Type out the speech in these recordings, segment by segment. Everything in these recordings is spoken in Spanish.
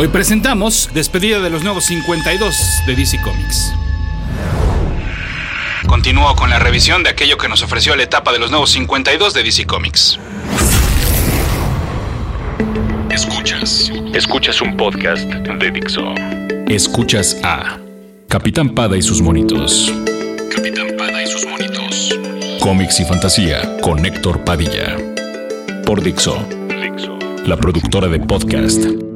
Hoy presentamos Despedida de los Nuevos 52 de DC Comics. Continúo con la revisión de aquello que nos ofreció la etapa de los Nuevos 52 de DC Comics. Escuchas. Escuchas un podcast de Dixo. Escuchas a Capitán Pada y sus monitos. Capitán Pada y sus monitos. Cómics y fantasía con Héctor Padilla. Por Dixo, Dixo. la productora de podcast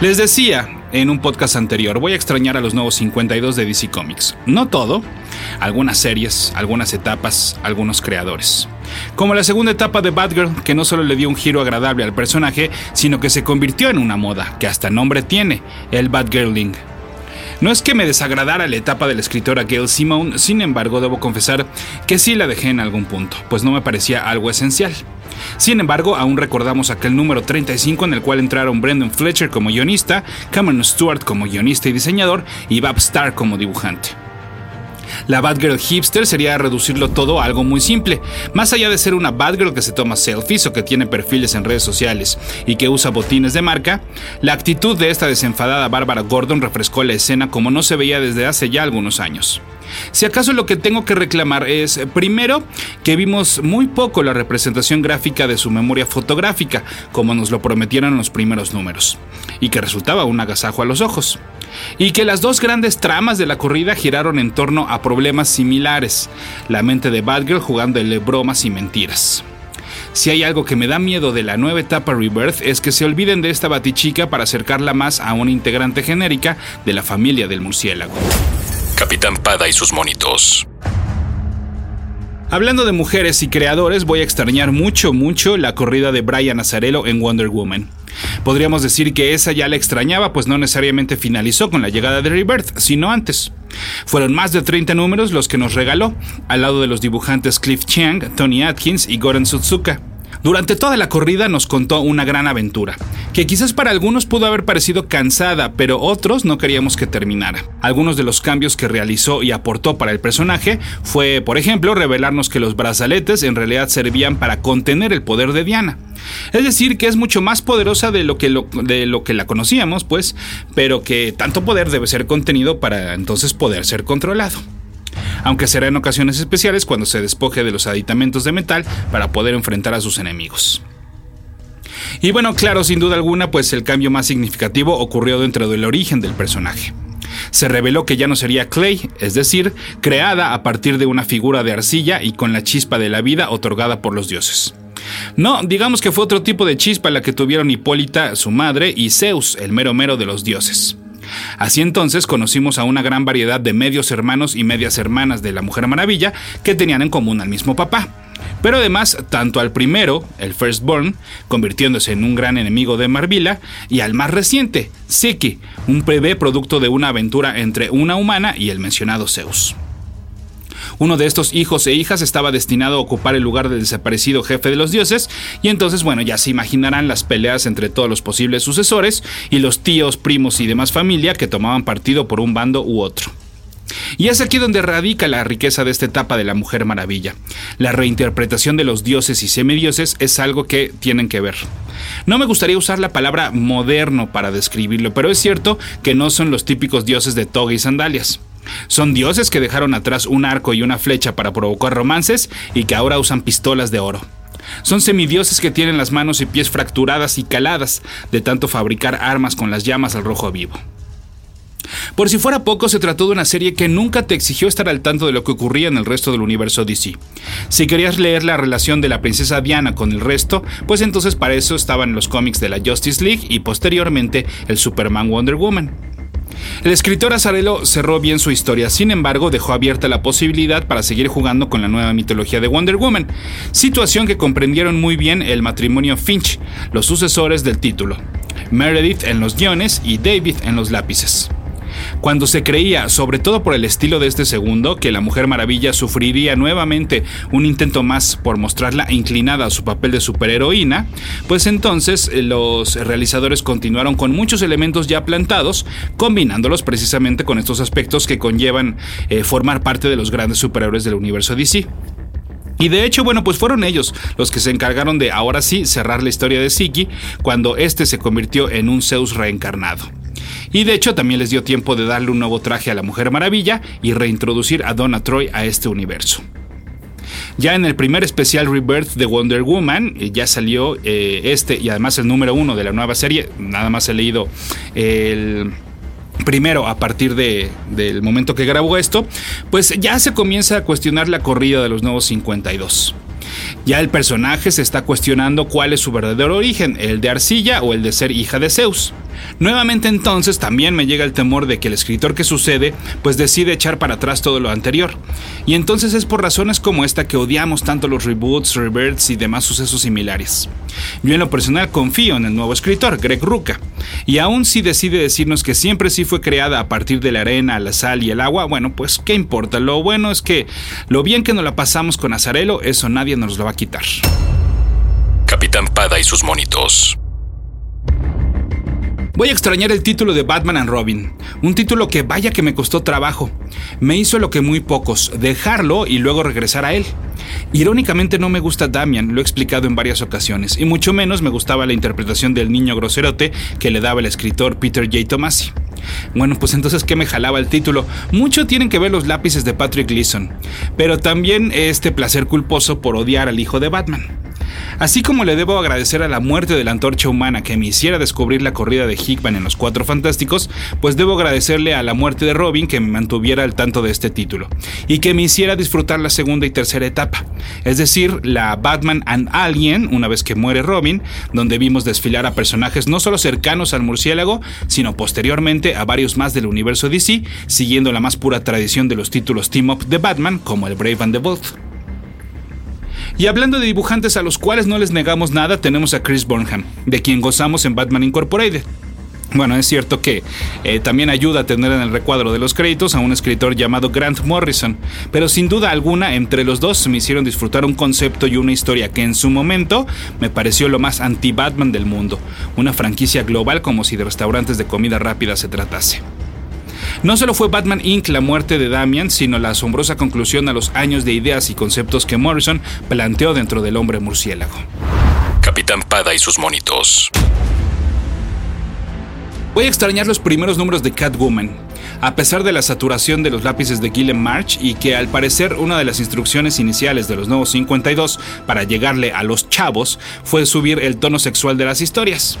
Les decía en un podcast anterior, voy a extrañar a los nuevos 52 de DC Comics. No todo, algunas series, algunas etapas, algunos creadores. Como la segunda etapa de Batgirl, que no solo le dio un giro agradable al personaje, sino que se convirtió en una moda, que hasta nombre tiene, el Batgirling. No es que me desagradara la etapa de la escritora Gail Simone, sin embargo debo confesar que sí la dejé en algún punto, pues no me parecía algo esencial. Sin embargo, aún recordamos aquel número 35 en el cual entraron Brendan Fletcher como guionista, Cameron Stewart como guionista y diseñador y Bob Starr como dibujante. La Batgirl hipster sería reducirlo todo a algo muy simple. Más allá de ser una Batgirl que se toma selfies o que tiene perfiles en redes sociales y que usa botines de marca, la actitud de esta desenfadada Bárbara Gordon refrescó la escena como no se veía desde hace ya algunos años. Si acaso lo que tengo que reclamar es, primero, que vimos muy poco la representación gráfica de su memoria fotográfica, como nos lo prometieron los primeros números, y que resultaba un agasajo a los ojos. Y que las dos grandes tramas de la corrida giraron en torno a problemas similares, la mente de Batgirl jugándole bromas y mentiras. Si hay algo que me da miedo de la nueva etapa Rebirth es que se olviden de esta batichica para acercarla más a una integrante genérica de la familia del murciélago. Capitán Pada y sus monitos. Hablando de mujeres y creadores, voy a extrañar mucho, mucho la corrida de Brian Azarello en Wonder Woman. Podríamos decir que esa ya la extrañaba, pues no necesariamente finalizó con la llegada de Rebirth, sino antes. Fueron más de 30 números los que nos regaló, al lado de los dibujantes Cliff Chiang, Tony Atkins y Goran Sutsuka. Durante toda la corrida nos contó una gran aventura, que quizás para algunos pudo haber parecido cansada, pero otros no queríamos que terminara. Algunos de los cambios que realizó y aportó para el personaje fue, por ejemplo, revelarnos que los brazaletes en realidad servían para contener el poder de Diana. Es decir, que es mucho más poderosa de lo que, de lo que la conocíamos, pues, pero que tanto poder debe ser contenido para entonces poder ser controlado aunque será en ocasiones especiales cuando se despoje de los aditamentos de metal para poder enfrentar a sus enemigos. Y bueno, claro, sin duda alguna, pues el cambio más significativo ocurrió dentro del origen del personaje. Se reveló que ya no sería Clay, es decir, creada a partir de una figura de arcilla y con la chispa de la vida otorgada por los dioses. No, digamos que fue otro tipo de chispa la que tuvieron Hipólita, su madre, y Zeus, el mero mero de los dioses. Así entonces conocimos a una gran variedad de medios hermanos y medias hermanas de la Mujer Maravilla que tenían en común al mismo papá. Pero además, tanto al primero, el Firstborn, convirtiéndose en un gran enemigo de Marvila, y al más reciente, Siki, un bebé producto de una aventura entre una humana y el mencionado Zeus. Uno de estos hijos e hijas estaba destinado a ocupar el lugar del desaparecido jefe de los dioses, y entonces, bueno, ya se imaginarán las peleas entre todos los posibles sucesores y los tíos, primos y demás familia que tomaban partido por un bando u otro. Y es aquí donde radica la riqueza de esta etapa de la Mujer Maravilla. La reinterpretación de los dioses y semidioses es algo que tienen que ver. No me gustaría usar la palabra moderno para describirlo, pero es cierto que no son los típicos dioses de toga y sandalias. Son dioses que dejaron atrás un arco y una flecha para provocar romances y que ahora usan pistolas de oro. Son semidioses que tienen las manos y pies fracturadas y caladas de tanto fabricar armas con las llamas al rojo vivo. Por si fuera poco, se trató de una serie que nunca te exigió estar al tanto de lo que ocurría en el resto del universo DC. Si querías leer la relación de la princesa Diana con el resto, pues entonces para eso estaban los cómics de la Justice League y posteriormente el Superman Wonder Woman. El escritor Azarello cerró bien su historia, sin embargo dejó abierta la posibilidad para seguir jugando con la nueva mitología de Wonder Woman, situación que comprendieron muy bien el matrimonio Finch, los sucesores del título, Meredith en los guiones y David en los lápices. Cuando se creía, sobre todo por el estilo de este segundo, que la Mujer Maravilla sufriría nuevamente un intento más por mostrarla inclinada a su papel de superheroína, pues entonces eh, los realizadores continuaron con muchos elementos ya plantados, combinándolos precisamente con estos aspectos que conllevan eh, formar parte de los grandes superhéroes del universo DC. Y de hecho, bueno, pues fueron ellos los que se encargaron de ahora sí cerrar la historia de Siki cuando este se convirtió en un Zeus reencarnado. Y de hecho también les dio tiempo de darle un nuevo traje a la Mujer Maravilla y reintroducir a Donna Troy a este universo. Ya en el primer especial Rebirth de Wonder Woman eh, ya salió eh, este y además el número uno de la nueva serie. Nada más he leído el primero a partir del momento que grabó esto, pues ya se comienza a cuestionar la corrida de los nuevos 52. Ya el personaje se está cuestionando cuál es su verdadero origen, el de arcilla o el de ser hija de Zeus. Nuevamente entonces también me llega el temor de que el escritor que sucede pues decide echar para atrás todo lo anterior. Y entonces es por razones como esta que odiamos tanto los reboots, reverts y demás sucesos similares. Yo en lo personal confío en el nuevo escritor, Greg Ruca. Y aún si decide decirnos que siempre sí fue creada a partir de la arena, la sal y el agua, bueno, pues qué importa. Lo bueno es que lo bien que nos la pasamos con Azarelo, eso nadie nos lo va a quitar. Capitán Pada y sus monitos. Voy a extrañar el título de Batman and Robin, un título que vaya que me costó trabajo. Me hizo lo que muy pocos, dejarlo y luego regresar a él. Irónicamente no me gusta Damian, lo he explicado en varias ocasiones, y mucho menos me gustaba la interpretación del niño groserote que le daba el escritor Peter J. Tomasi. Bueno, pues entonces, ¿qué me jalaba el título? Mucho tienen que ver los lápices de Patrick Gleason, pero también este placer culposo por odiar al hijo de Batman. Así como le debo agradecer a la muerte de la antorcha humana que me hiciera descubrir la corrida de Hickman en los Cuatro Fantásticos, pues debo agradecerle a la muerte de Robin que me mantuviera al tanto de este título y que me hiciera disfrutar la segunda y tercera etapa, es decir, la Batman and Alien, una vez que muere Robin, donde vimos desfilar a personajes no solo cercanos al murciélago, sino posteriormente a varios más del universo DC, siguiendo la más pura tradición de los títulos Team Up de Batman, como el Brave and the Bold. Y hablando de dibujantes a los cuales no les negamos nada, tenemos a Chris Burnham, de quien gozamos en Batman Incorporated. Bueno, es cierto que eh, también ayuda a tener en el recuadro de los créditos a un escritor llamado Grant Morrison, pero sin duda alguna entre los dos me hicieron disfrutar un concepto y una historia que en su momento me pareció lo más anti-Batman del mundo, una franquicia global como si de restaurantes de comida rápida se tratase. No solo fue Batman Inc. la muerte de Damian, sino la asombrosa conclusión a los años de ideas y conceptos que Morrison planteó dentro del hombre murciélago. Capitán Pada y sus monitos. Voy a extrañar los primeros números de Catwoman, a pesar de la saturación de los lápices de Gillen March y que al parecer una de las instrucciones iniciales de los nuevos 52 para llegarle a los chavos fue subir el tono sexual de las historias.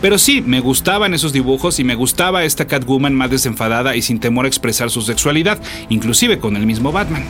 Pero sí, me gustaban esos dibujos y me gustaba esta Catwoman más desenfadada y sin temor a expresar su sexualidad, inclusive con el mismo Batman.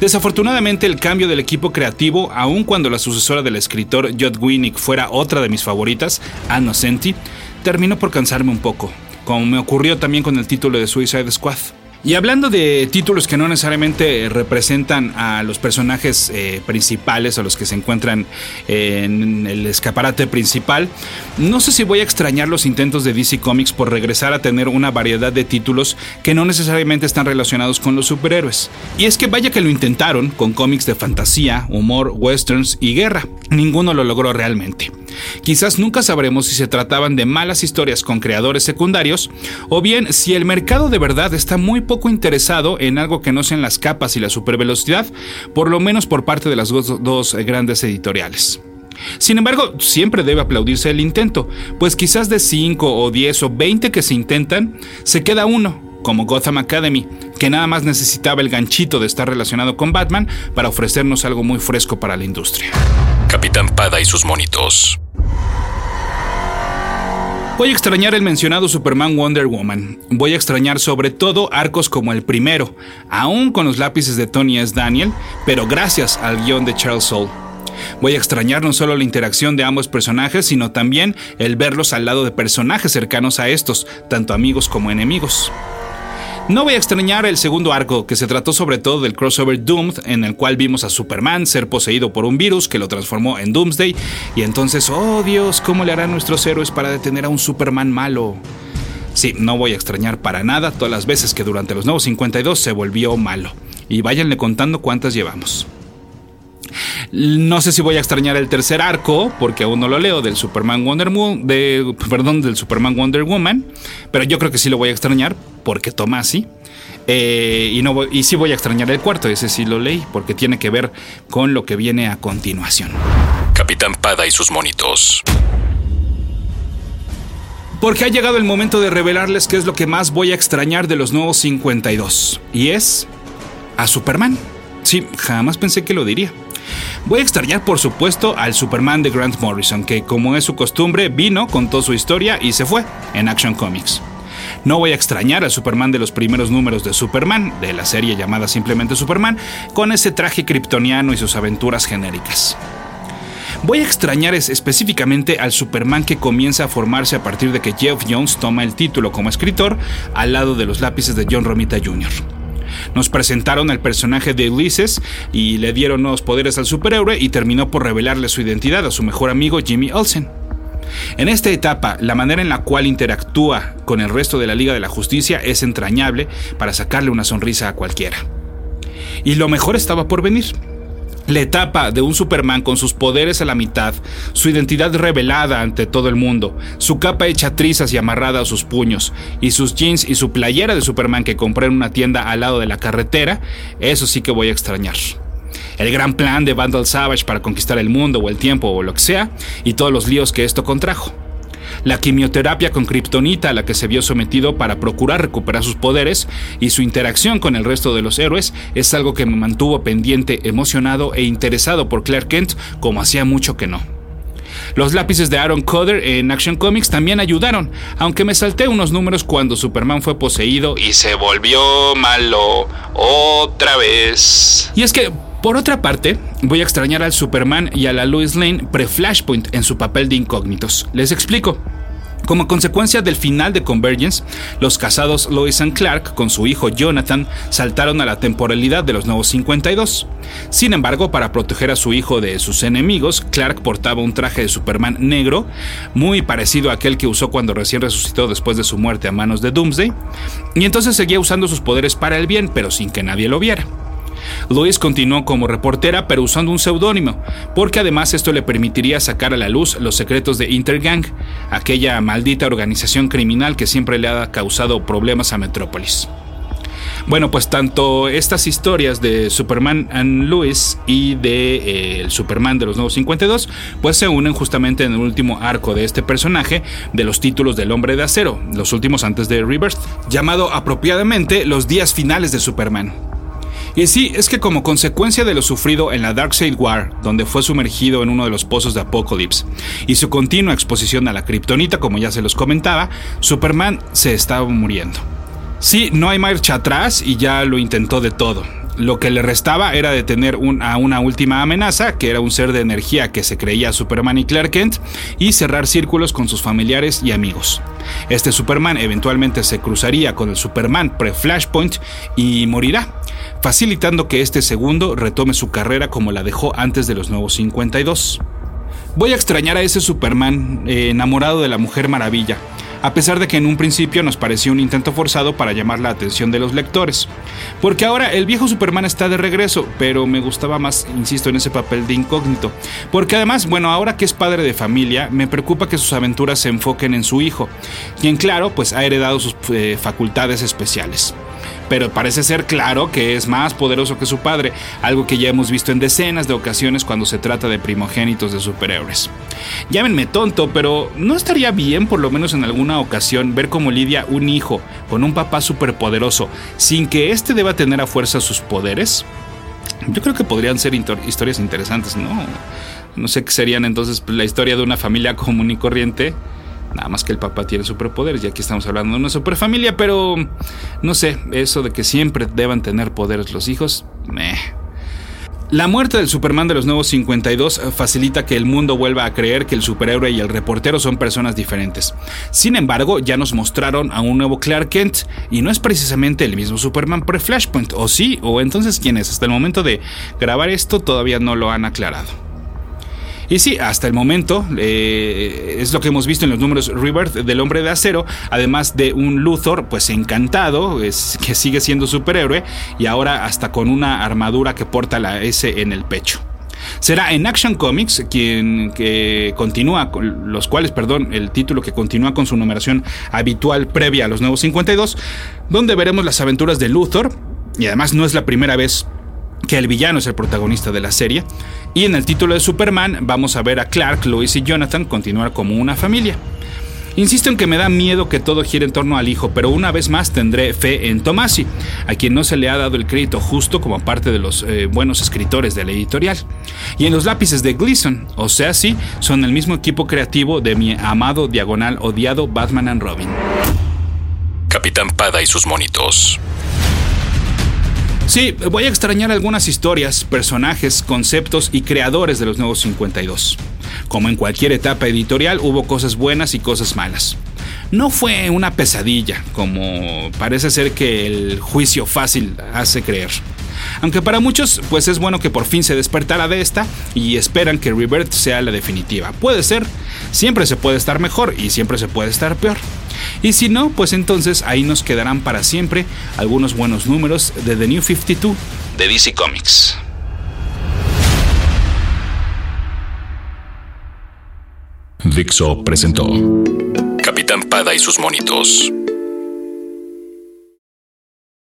Desafortunadamente el cambio del equipo creativo, aun cuando la sucesora del escritor Judd Winnick fuera otra de mis favoritas, Anne Senti, terminó por cansarme un poco, como me ocurrió también con el título de Suicide Squad. Y hablando de títulos que no necesariamente representan a los personajes eh, principales o los que se encuentran en el escaparate principal, no sé si voy a extrañar los intentos de DC Comics por regresar a tener una variedad de títulos que no necesariamente están relacionados con los superhéroes. Y es que vaya que lo intentaron con cómics de fantasía, humor, westerns y guerra. Ninguno lo logró realmente. Quizás nunca sabremos si se trataban de malas historias con creadores secundarios o bien si el mercado de verdad está muy poco interesado en algo que no sean las capas y la supervelocidad, por lo menos por parte de las dos, grandes editoriales. Sin embargo, siempre debe aplaudirse el intento, pues quizás de 5 o 10 o 20 que se intentan, se queda uno, como Gotham Academy, que nada más necesitaba el ganchito de estar relacionado con Batman para ofrecernos algo muy fresco para la industria. Capitán Pada y sus monitos. Voy a extrañar el mencionado Superman Wonder Woman. Voy a extrañar sobre todo arcos como el primero, aún con los lápices de Tony S. Daniel, pero gracias al guion de Charles Soule. Voy a extrañar no solo la interacción de ambos personajes, sino también el verlos al lado de personajes cercanos a estos, tanto amigos como enemigos. No voy a extrañar el segundo arco, que se trató sobre todo del crossover Doomed, en el cual vimos a Superman ser poseído por un virus que lo transformó en Doomsday, y entonces, oh Dios, ¿cómo le harán nuestros héroes para detener a un Superman malo? Sí, no voy a extrañar para nada todas las veces que durante los nuevos 52 se volvió malo. Y váyanle contando cuántas llevamos. No sé si voy a extrañar el tercer arco, porque aún no lo leo, del Superman Wonder Woman, de, perdón, del Superman Wonder Woman, pero yo creo que sí lo voy a extrañar, porque Tomasi. Eh, y, no y sí voy a extrañar el cuarto, ese sí lo leí, porque tiene que ver con lo que viene a continuación. Capitán Pada y sus monitos. Porque ha llegado el momento de revelarles qué es lo que más voy a extrañar de los nuevos 52. Y es a Superman. Sí, jamás pensé que lo diría. Voy a extrañar, por supuesto, al Superman de Grant Morrison, que como es su costumbre, vino, contó su historia y se fue en Action Comics. No voy a extrañar al Superman de los primeros números de Superman, de la serie llamada simplemente Superman, con ese traje kryptoniano y sus aventuras genéricas. Voy a extrañar específicamente al Superman que comienza a formarse a partir de que Jeff Jones toma el título como escritor al lado de los lápices de John Romita Jr. Nos presentaron al personaje de Ulysses y le dieron nuevos poderes al superhéroe y terminó por revelarle su identidad a su mejor amigo Jimmy Olsen. En esta etapa, la manera en la cual interactúa con el resto de la Liga de la Justicia es entrañable para sacarle una sonrisa a cualquiera. Y lo mejor estaba por venir. La etapa de un Superman con sus poderes a la mitad, su identidad revelada ante todo el mundo, su capa hecha trizas y amarrada a sus puños, y sus jeans y su playera de Superman que compré en una tienda al lado de la carretera, eso sí que voy a extrañar. El gran plan de Vandal Savage para conquistar el mundo o el tiempo o lo que sea, y todos los líos que esto contrajo la quimioterapia con kriptonita a la que se vio sometido para procurar recuperar sus poderes y su interacción con el resto de los héroes es algo que me mantuvo pendiente, emocionado e interesado por Clark Kent como hacía mucho que no. Los lápices de Aaron Coder en Action Comics también ayudaron, aunque me salté unos números cuando Superman fue poseído y se volvió malo otra vez. Y es que por otra parte, voy a extrañar al Superman y a la Lois Lane pre-Flashpoint en su papel de incógnitos. Les explico. Como consecuencia del final de Convergence, los casados Lois y Clark con su hijo Jonathan saltaron a la temporalidad de los nuevos 52. Sin embargo, para proteger a su hijo de sus enemigos, Clark portaba un traje de Superman negro, muy parecido a aquel que usó cuando recién resucitó después de su muerte a manos de Doomsday, y entonces seguía usando sus poderes para el bien, pero sin que nadie lo viera. Lois continuó como reportera pero usando un seudónimo, porque además esto le permitiría sacar a la luz los secretos de Intergang, aquella maldita organización criminal que siempre le ha causado problemas a Metrópolis. Bueno, pues tanto estas historias de Superman and Lois y de eh, el Superman de los Nuevos 52, pues se unen justamente en el último arco de este personaje de los títulos del Hombre de Acero, los últimos antes de Rebirth, llamado apropiadamente Los días finales de Superman. Y sí, es que como consecuencia de lo sufrido en la Darkseid War, donde fue sumergido en uno de los pozos de Apocalypse, y su continua exposición a la kriptonita, como ya se los comentaba, Superman se estaba muriendo. Sí, no hay marcha atrás y ya lo intentó de todo. Lo que le restaba era detener a una última amenaza, que era un ser de energía que se creía Superman y Clark Kent, y cerrar círculos con sus familiares y amigos. Este Superman eventualmente se cruzaría con el Superman pre-Flashpoint y morirá, facilitando que este segundo retome su carrera como la dejó antes de los nuevos 52. Voy a extrañar a ese Superman eh, enamorado de la Mujer Maravilla, a pesar de que en un principio nos pareció un intento forzado para llamar la atención de los lectores. Porque ahora el viejo Superman está de regreso, pero me gustaba más, insisto, en ese papel de incógnito. Porque además, bueno, ahora que es padre de familia, me preocupa que sus aventuras se enfoquen en su hijo, quien claro, pues ha heredado sus eh, facultades especiales pero parece ser claro que es más poderoso que su padre, algo que ya hemos visto en decenas de ocasiones cuando se trata de primogénitos de superhéroes. Llámenme tonto, pero ¿no estaría bien por lo menos en alguna ocasión ver cómo lidia un hijo con un papá superpoderoso sin que éste deba tener a fuerza sus poderes? Yo creo que podrían ser historias interesantes, ¿no? No sé qué serían entonces la historia de una familia común y corriente Nada más que el papá tiene superpoderes, y aquí estamos hablando de una superfamilia, pero no sé, eso de que siempre deban tener poderes los hijos, meh. La muerte del Superman de los nuevos 52 facilita que el mundo vuelva a creer que el superhéroe y el reportero son personas diferentes. Sin embargo, ya nos mostraron a un nuevo Clark Kent y no es precisamente el mismo Superman pre-Flashpoint, o sí, o entonces quién es. Hasta el momento de grabar esto todavía no lo han aclarado. Y sí, hasta el momento eh, es lo que hemos visto en los números Rebirth del Hombre de Acero, además de un Luthor pues encantado, que sigue siendo superhéroe y ahora hasta con una armadura que porta la S en el pecho. Será en Action Comics quien que continúa, con los cuales, perdón, el título que continúa con su numeración habitual previa a los nuevos 52, donde veremos las aventuras de Luthor, y además no es la primera vez que el villano es el protagonista de la serie. Y en el título de Superman vamos a ver a Clark, Lois y Jonathan continuar como una familia. Insisto en que me da miedo que todo gire en torno al hijo, pero una vez más tendré fe en Tomasi, a quien no se le ha dado el crédito justo como parte de los eh, buenos escritores de la editorial. Y en los lápices de Gleason, o sea, sí, son el mismo equipo creativo de mi amado diagonal odiado Batman and Robin. Capitán Pada y sus monitos. Sí, voy a extrañar algunas historias, personajes, conceptos y creadores de los nuevos 52. Como en cualquier etapa editorial hubo cosas buenas y cosas malas. No fue una pesadilla, como parece ser que el juicio fácil hace creer. Aunque para muchos, pues es bueno que por fin se despertara de esta y esperan que Rebirth sea la definitiva. Puede ser, siempre se puede estar mejor y siempre se puede estar peor. Y si no, pues entonces ahí nos quedarán para siempre algunos buenos números de The New 52 de DC Comics. Dixo presentó Capitán Pada y sus monitos.